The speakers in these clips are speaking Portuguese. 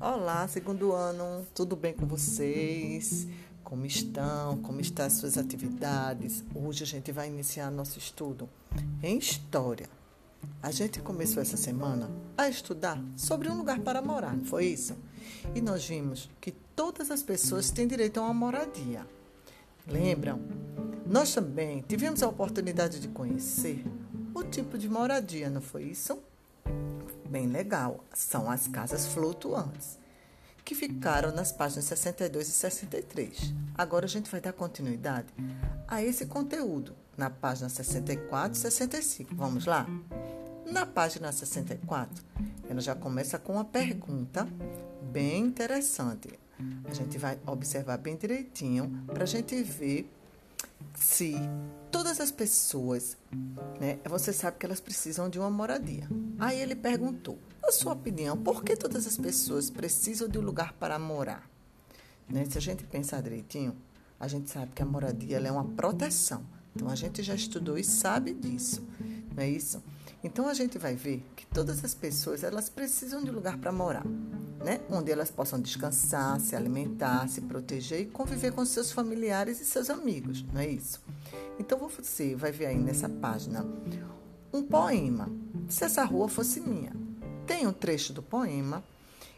Olá, segundo ano, tudo bem com vocês? Como estão? Como estão as suas atividades? Hoje a gente vai iniciar nosso estudo em História. A gente começou essa semana a estudar sobre um lugar para morar, não foi isso? E nós vimos que todas as pessoas têm direito a uma moradia. Lembram? Nós também tivemos a oportunidade de conhecer o tipo de moradia, não foi isso? Bem legal são as casas flutuantes, que ficaram nas páginas 62 e 63. Agora a gente vai dar continuidade a esse conteúdo na página 64 e 65. Vamos lá? Na página 64, ela já começa com uma pergunta bem interessante. A gente vai observar bem direitinho para a gente ver se todas as pessoas, né, você sabe que elas precisam de uma moradia. Aí ele perguntou: na sua opinião, por que todas as pessoas precisam de um lugar para morar? Né? Se a gente pensar direitinho, a gente sabe que a moradia é uma proteção. Então a gente já estudou e sabe disso, não é isso? Então a gente vai ver que todas as pessoas elas precisam de um lugar para morar, né? Onde elas possam descansar, se alimentar, se proteger e conviver com seus familiares e seus amigos, não é isso? Então você vai ver aí nessa página um poema. Se essa rua fosse minha, tem um trecho do poema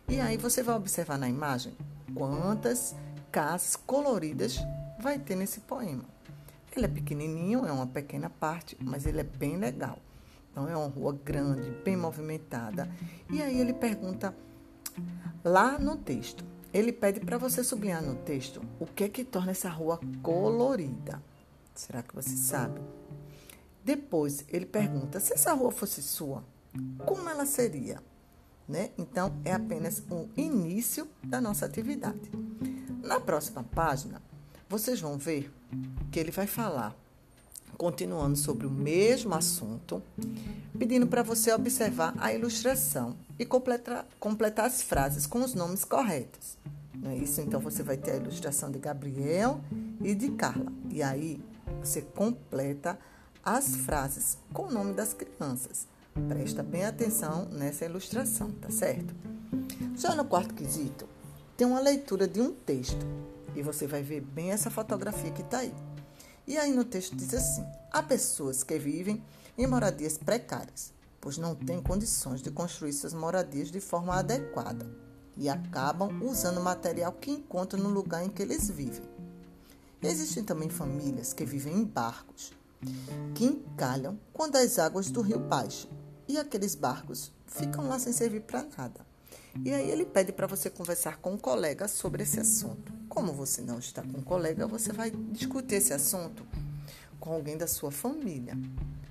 e aí você vai observar na imagem quantas casas coloridas vai ter nesse poema. Ele é pequenininho, é uma pequena parte, mas ele é bem legal. Então é uma rua grande, bem movimentada. E aí ele pergunta lá no texto. Ele pede para você sublinhar no texto o que é que torna essa rua colorida. Será que você sabe? Depois ele pergunta: se essa rua fosse sua, como ela seria? Né? Então é apenas o início da nossa atividade. Na próxima página, vocês vão ver que ele vai falar continuando sobre o mesmo assunto, pedindo para você observar a ilustração e completar, completar as frases com os nomes corretos. Não é isso? Então você vai ter a ilustração de Gabriel e de Carla. E aí você completa as frases com o nome das crianças. Presta bem atenção nessa ilustração, tá certo? Já no quarto quesito, tem uma leitura de um texto e você vai ver bem essa fotografia que está aí. E aí no texto diz assim: há pessoas que vivem em moradias precárias, pois não têm condições de construir suas moradias de forma adequada e acabam usando o material que encontram no lugar em que eles vivem. Existem também famílias que vivem em barcos, que encalham quando as águas do rio baixam e aqueles barcos ficam lá sem servir para nada. E aí ele pede para você conversar com um colega sobre esse assunto. Como você não está com um colega, você vai discutir esse assunto com alguém da sua família.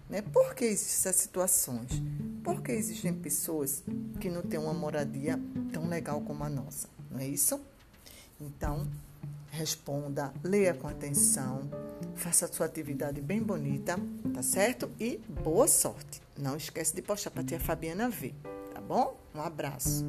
Né? Por que existem essas situações? Por que existem pessoas que não têm uma moradia tão legal como a nossa? Não é isso? Então, responda, leia com atenção, faça a sua atividade bem bonita, tá certo? E boa sorte. Não esquece de postar para a tia Fabiana ver, bom? Um abraço.